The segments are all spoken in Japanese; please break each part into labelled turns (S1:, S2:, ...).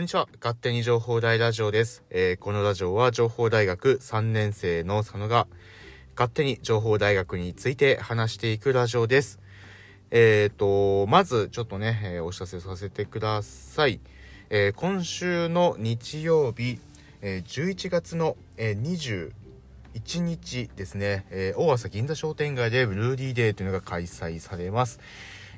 S1: こんにちは。勝手に情報大ラジオです。えーこのラジオは情報大学3年生の佐野が勝手に情報大学について話していくラジオです。えっ、と、まずちょっとね、えーお知らせさせてください。えー今週の日曜日、えー11月の、えー21日ですね、えー大朝銀座商店街でブルーディーデーというのが開催されます。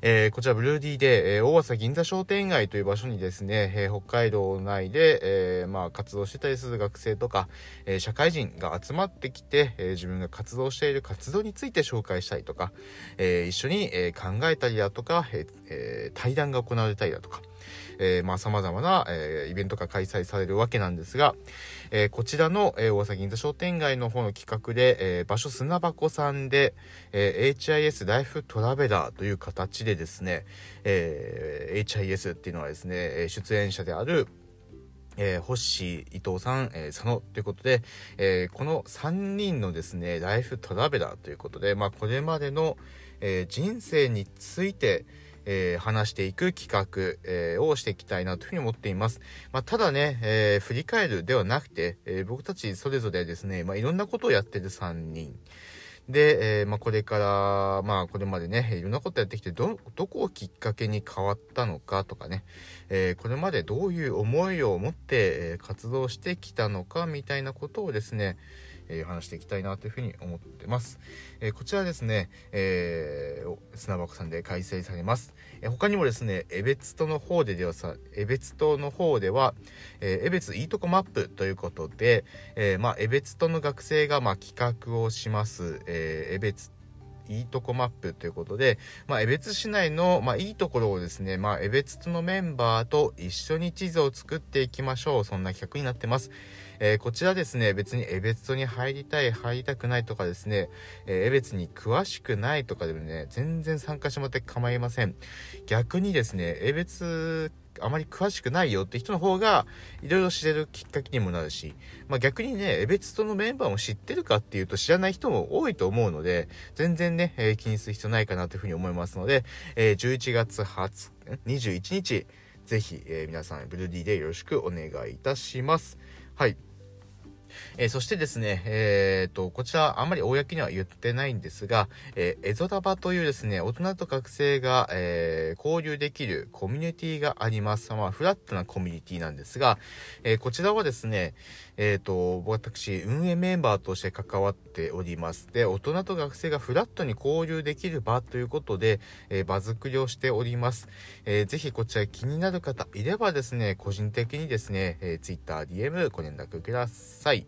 S1: えーこちらブルーディーで、えー大浅銀座商店街という場所にですね、えー北海道内で、えーまあ、活動してたりする学生とか、えー社会人が集まってきて、えー自分が活動している活動について紹介したりとか、えー一緒に、えー考えたりだとか、えー対談が行われたりだとか、えーまあ様々な、えーイベントが開催されるわけなんですが、えーこちらの、えー大阪銀座商店街の方の企画で、えー場所砂箱さんで、えー HIS ライフトラベラーという形でですね、えー HIS っていうのはですね、出演者である、えー、ホッシー、伊藤さん、えー佐野ということで、えーこの3人のですね、ライフトラベラーということで、まあ、これまでの、えー人生について、えー話していく企画、えーをしていきたいなというふうに思っています。まあ、ただね、えー振り返るではなくて、え僕たちそれぞれですね、まあ、いろんなことをやってる3人。で、えまあ、これから、まあ、これまでね、いろんなことやってきて、ど、どこをきっかけに変わったのかとかね、えこれまでどういう思いを持って、え活動してきたのかみたいなことをですね、えー話していきたいなというふうに思ってます。えーこちらですね、えー砂箱さんで開催されます。えー他にもですね、エベツトの方でではさ、エベツトの方では、えーエベツいいとこマップということで、えーまあ、エベツトの学生が、まあ、企画をします、えーエベツいいとこマップということで、まあ、江別市内の、まあ、いいところをですね、まあ、江別のメンバーと一緒に地図を作っていきましょう。そんな企画になってます。えーこちらですね、別に江別に入りたい、入りたくないとかですね、えー江別に詳しくないとかでもね、全然参加してもらって構いません。逆にですね、江別、あまり詳しくないよって人の方が、いろいろ知れるきっかけにもなるし、まあ逆にね、江別とのメンバーも知ってるかっていうと知らない人も多いと思うので、全然ね、えー気にする必要ないかなというふうに思いますので、えー11月20日、21日、ぜひ、えー皆さん、ブルーディーでよろしくお願いいたします。はい。えーそしてですね、えーと、こちら、あんまり公には言ってないんですが、えーエゾタバというですね、大人と学生が、えー交流できるコミュニティがあります。まあ、フラットなコミュニティなんですが、えこちらはですね、えーと、私、運営メンバーとして関わっております。で、大人と学生がフラットに交流できる場ということで、えー場作りをしております。えーぜひこちら気になる方いればですね、個人的にですね、えー、Twitter、DM ご連絡ください。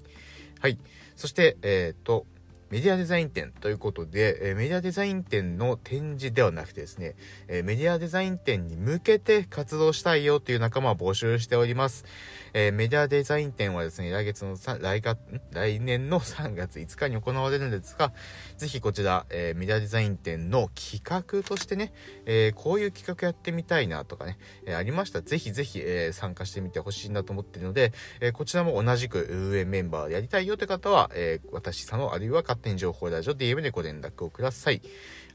S1: はい。そして、えっ、と、メディアデザイン展ということで、えーメディアデザイン展の展示ではなくてですね、えーメディアデザイン展に向けて活動したいよという仲間を募集しております。えーメディアデザイン展はですね、来月のさ来月、来年の3月5日に行われるんですが、ぜひこちら、えーメディアデザイン展の企画としてね、えーこういう企画やってみたいなとかね、えーありましたら、ぜひぜひ、えー参加してみてほしいなと思っているので、えーこちらも同じく運営メンバーでやりたいよという方は、えー私、佐野、あるいは勝手に情報ラジオ DM でご連絡をください。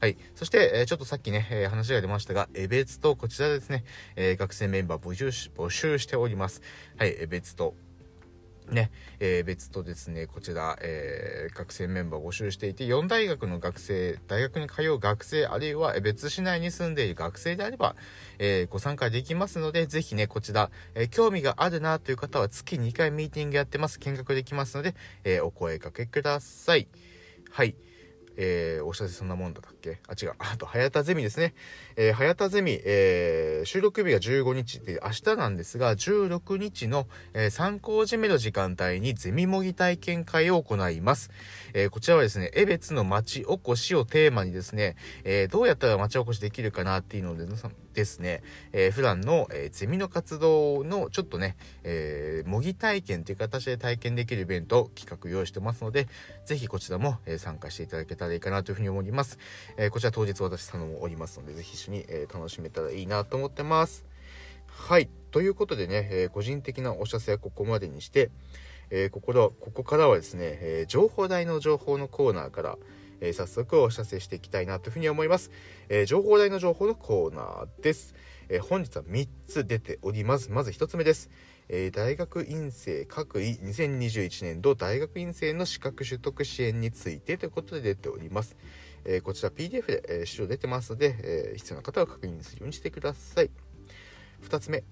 S1: はい。そして、えちょっとさっきね、え話が出ましたが、え別とこちらですね、え学生メンバー募集し、募集しております。はい、え別と。ね、えー別とですね、こちら、えー学生メンバー募集していて、4大学の学生、大学に通う学生、あるいは別市内に住んでいる学生であれば、えーご参加できますので、ぜひね、こちら、え興味があるなという方は月2回ミーティングやってます。見学できますので、えお声かけください。はい。えーお知らせそんなもんだったっけ？あ、違う。あと、早田ゼミですね。えー、早田ゼミ、えー収録日が15日で、明日なんですが、16日の、えー参考締めの時間帯にゼミ模擬体験会を行います。えーこちらはですね、江別の町おこしをテーマにですね、えーどうやったら町おこしできるかなっていうのでですね、えー普段の、えーゼミの活動のちょっとね、えー模擬体験という形で体験できるイベントを企画用意してますので、ぜひこちらも、えー参加していただけたらいいかなというふうに思います。えーこちら当日私佐野もおりますので、ぜひ一緒に、えー楽しめたらいいなと思ってます。はい。ということでね、えー個人的なお知らせはここまでにして、えーここここからはですね、えー情報台の情報のコーナーから、えー早速お知らせしていきたいなというふうに思います。えー情報台の情報のコーナーです。えー本日は3つ出ております。まず1つ目です。え、大学院生各位2021年度大学院生の資格取得支援についてということで出ております。え、こちら PDF で、え、資料出てますので、え必要な方は確認するようにしてください。2つ目、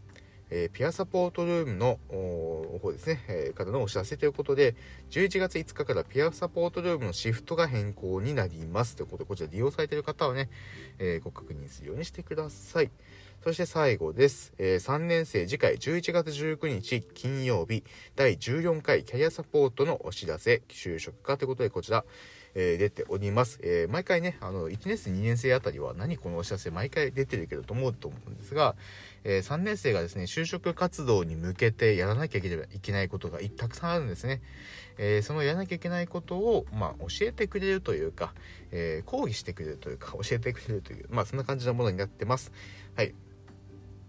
S1: えー、ピアサポートルームの方ですね、えー、方のお知らせということで、11月5日からピアサポートルームのシフトが変更になりますということで、こちら利用されている方はね、えー、ご確認するようにしてください。そして最後です。え、3年生次回11月19日金曜日第14回キャリアサポートのお知らせ、就職かということでこちら、えー、出ております。えー、毎回ね、あの、1年生、2年生あたりは何このお知らせ毎回出てるけどと思うと思うんですが、えー、3年生がですね、就職活動に向けてやらなきゃいけないことがたくさんあるんですね。えそのやらなきゃいけないことを、まあ、教えてくれるというか、え講義してくれるというか、教えてくれるという、まあ、そんな感じのものになってます。はい。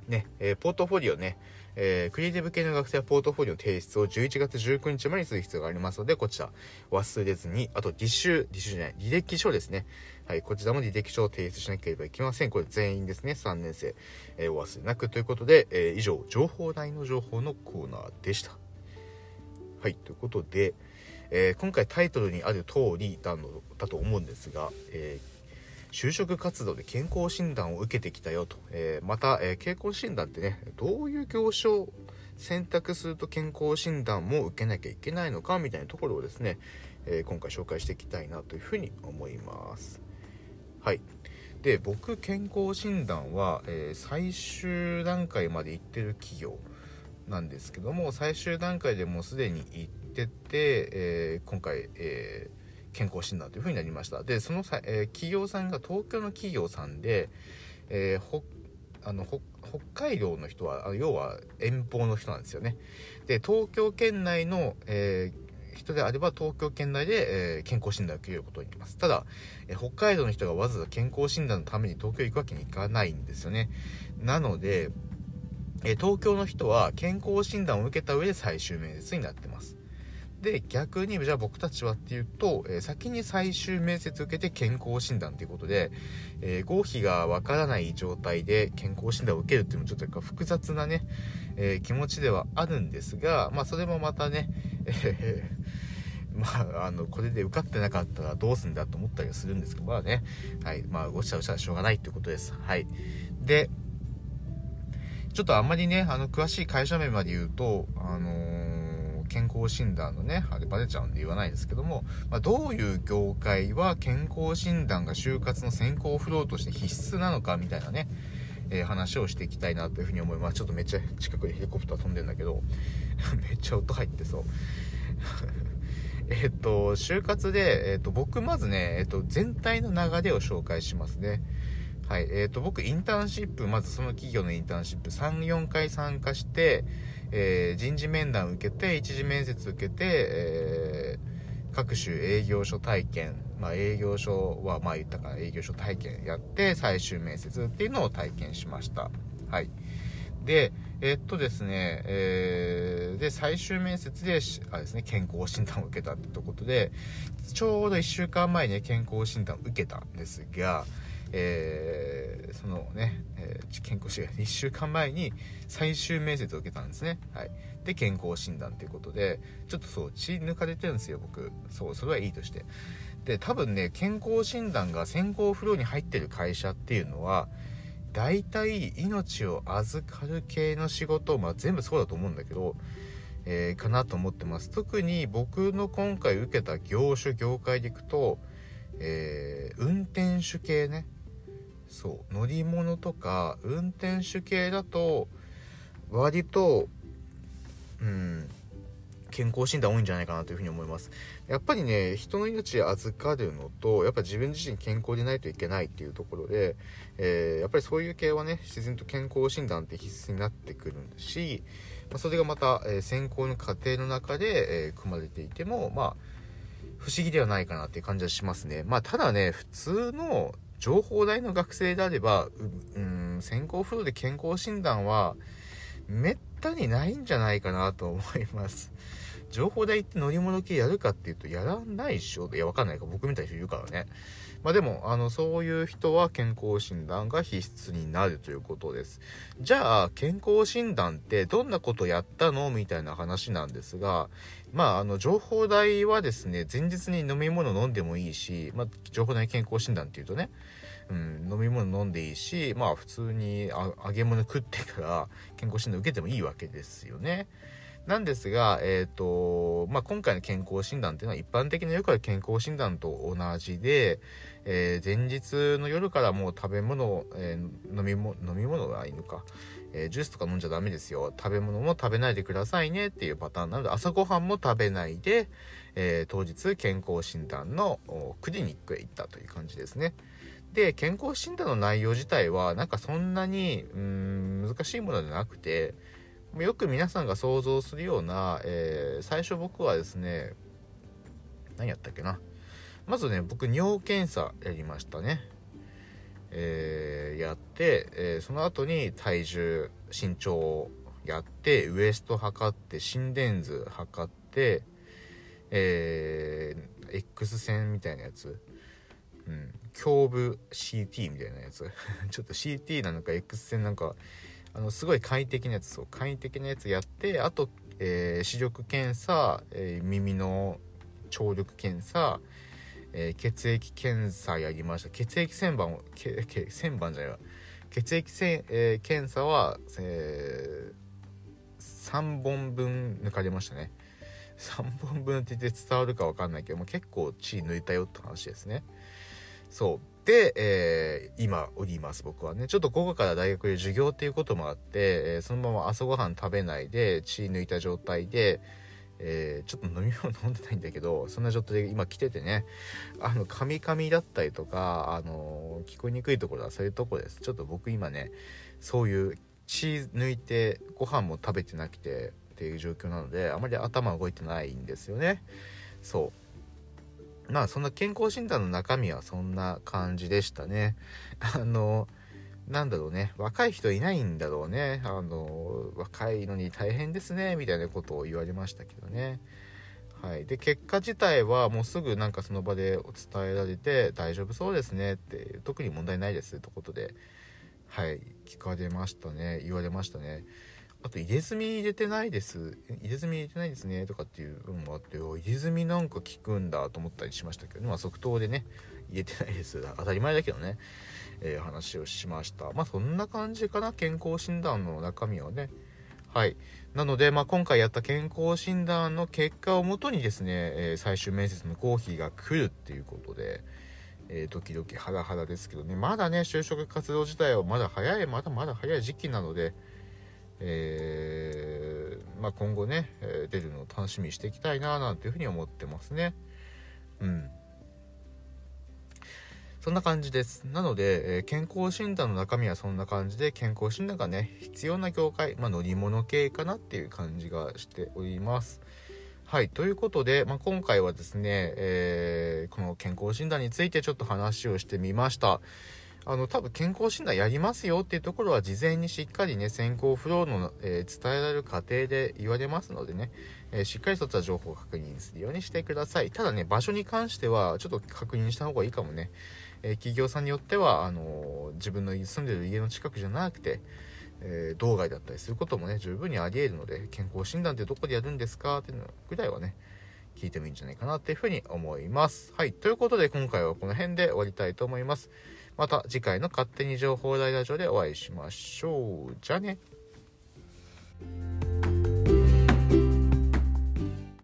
S1: ね、えポートフォリオね、えー、クリエイティブ系の学生はポートフォリオ提出を11月19日までにする必要がありますので、こちら忘れずに、あと履修、履修じゃない、履歴書ですね。はい、こちらも履歴書を提出しなければいけません。これ全員ですね、3年生、えー、お忘れなくということで、えー、以上、情報台の情報のコーナーでした。はい、ということで、えー、今回タイトルにある通りだのだと思うんですが、えー就職活動で健康診断を受けてきたよと、えー、また、えー、健康診断ってねどういう業種を選択すると健康診断も受けなきゃいけないのかみたいなところをですね、えー、今回紹介していきたいなというふうに思います。はい。で僕健康診断は、え最終段階まで行ってる企業なんですけども最終段階でもうすでに行ってて、え今回、えー健康診断というふうになりました。でそのさ、えー、企業さんが東京の企業さんで、えー、あの北海道の人は要は遠方の人なんですよね。で東京圏内の、えー、人であれば東京圏内で、えー、健康診断を受けることになります。ただ、えー、北海道の人がわざわざ健康診断のために東京行くわけにいかないんですよね。なので、え東京の人は健康診断を受けた上で最終面接になってます。で逆にじゃあ僕たちはっていうと、え、先に最終面接受けて健康診断ということで、えー、合否がわからない状態で健康診断を受けるっていうのもちょっと複雑なね、えー、気持ちではあるんですがまあそれもまたね、えまあ、あの、これで受かってなかったらどうすんだと思ったりはするんですけど、まあね、はい、まあ、ごちゃごちゃしょうがないってことです。はい。で、ちょっとあんまりね、あの、詳しい会社名まで言うと、あの健康診断のね、あれバレちゃうんで言わないですけども、まあ、どういう業界は健康診断が就活の先行フローとして必須なのかみたいなね、えー、話をしていきたいなというふうに思います。ちょっとめっちゃ近くでヘリコプター飛んでんだけど、めっちゃ音入ってそう。えっと、就活で、えっと、僕まずね、えっと、全体の流れを紹介しますね。はい。えっと、僕、インターンシップ、まずその企業のインターンシップ3、4回参加して、えー、人事面談受けて一次面接受けて、えー、各種営業所体験、まあ、営業所はまあ言ったかな営業所体験やって最終面接っていうのを体験しました。はい。でえー、っとですね、えー、で最終面接であですね健康診断を受けたってことでちょうど1週間前に健康診断を受けたんですがえー、そのね、えー、健康診断1週間前に最終面接を受けたんですね。はい。で、健康診断ということで、ちょっとそう、血抜かれてるんですよ、僕。そう、それはいいとして。で、多分ね、健康診断が先行フローに入ってる会社っていうのは、大体命を預かる系の仕事、まあ全部そうだと思うんだけど、えー、かなと思ってます。特に僕の今回受けた業種、業界でいくと、えー、運転手系ね。そう乗り物とか運転手系だと割とうん健康診断多いんじゃないかなというふうに思います。やっぱりね人の命預かるのとやっぱ自分自身健康でないといけないっていうところで、えー、やっぱりそういう系はね自然と健康診断って必須になってくるし、まあ、それがまた、えー、選考の過程の中で、えー、組まれていてもまあ不思議ではないかなっていう感じはしますね。まあただね普通の情報大の学生であれば、うん、先行フロで健康診断は、めったにないんじゃないかなと思います。情報代って乗り物系やるかっていうとやらないでしょ。いやわかんないか僕みたいな人いるからね。まあでもあのそういう人は健康診断が必須になるということです。じゃあ健康診断ってどんなことやったの？みたいな話なんですがまああの情報代はですね前日に飲み物飲んでもいいし、まあ、情報代健康診断っていうとねうん、飲み物飲んでいいしまあ普通に揚げ物食ってから健康診断受けてもいいわけですよね。なんですが、えっ、ー、と、まあ、今回の健康診断っていうのは一般的なよくある健康診断と同じで、えー、前日の夜からもう食べ物、えー、飲み物、飲み物はいいのか、えー、ジュースとか飲んじゃダメですよ。食べ物も食べないでくださいねっていうパターンなので、朝ごはんも食べないで、え当日健康診断のクリニックへ行ったという感じですね。で、健康診断の内容自体は、なんかそんなに、うん、難しいものじゃなくて、よく皆さんが想像するような、えー、最初僕はですね何やったっけなまずね僕尿検査やりましたねえー、やって、えー、その後に体重身長をやってウエスト測って心電図測ってえー、X 線みたいなやつ。うん。胸部 CT みたいなやつ。ちょっと CT なのか X 線なんかあのすごい快適なやつそう。快適なやつやってあと、えー、視力検査、え、耳の聴力検査、えー、血液検査やりました。血液旋盤をけけ旋盤じゃないわ。血液せ、えー、検査は、えー、3本分抜かれましたね。3本分って言って伝わるか分かんないけども結構血抜いたよって話ですね。そう。で、えー、今おります僕はね。ちょっと午後から大学で授業っていうこともあって、え、そのまま朝ごはん食べないで血抜いた状態で、えー、ちょっと飲み物飲んでないんだけどそんな状態で今来ててねあのカミカミだったりとかあの聞こえにくいところはそういうとこです。ちょっと僕今ねそういう血抜いてご飯も食べてなくてっていう状況なのであまり頭動いてないんですよね。そう。まあそんな健康診断の中身はそんな感じでしたね。あの、なんだろうね、若い人いないんだろうね。あの、若いのに大変ですね、みたいなことを言われましたけどね。はい。で、結果自体はもうすぐなんかその場でお伝えられて、大丈夫そうですねって、特に問題ないですってことで、はい、聞かれましたね。言われましたね。あと入れ墨入れてないです入れ墨入れてないですねとかっていうのもあって入れ墨なんか効くんだと思ったりしましたけど、まあ、即答でね入れてないです当たり前だけどね、えー、話をしました。まあそんな感じかな。健康診断の中身はね。はい。なので、まあ、今回やった健康診断の結果をもとにですね、えー、最終面接の合否が来るっていうことでえー、ドキドキハラハラですけどね。まだね就職活動自体はまだ早いまだまだ早い時期なのでえー、まあ、今後ね、出るのを楽しみにしていきたいななんていうふうに思ってますね。うん。そんな感じです。なので、えー、健康診断の中身はそんな感じで、健康診断がね、必要な業界、まあ、乗り物系かなっていう感じがしております。はい。ということで、まあ、今回はですね、えー、この健康診断についてちょっと話をしてみました。あの、多分健康診断やりますよっていうところは事前にしっかりね、先行フローの、えー、伝えられる過程で言われますのでね、えー、しっかりとった情報を確認するようにしてください。ただね、場所に関してはちょっと確認した方がいいかもね。えー、企業さんによっては、あの自分の住んでる家の近くじゃなくて、え道外だったりすることもね、十分にあり得るので、健康診断ってどこでやるんですかっていうのぐらいはね、聞いてもいいんじゃないかなっていうふうに思います。はい。ということで今回はこの辺で終わりたいと思います。また次回の勝手に情報大ラジオでお会いしましょう。じゃあね。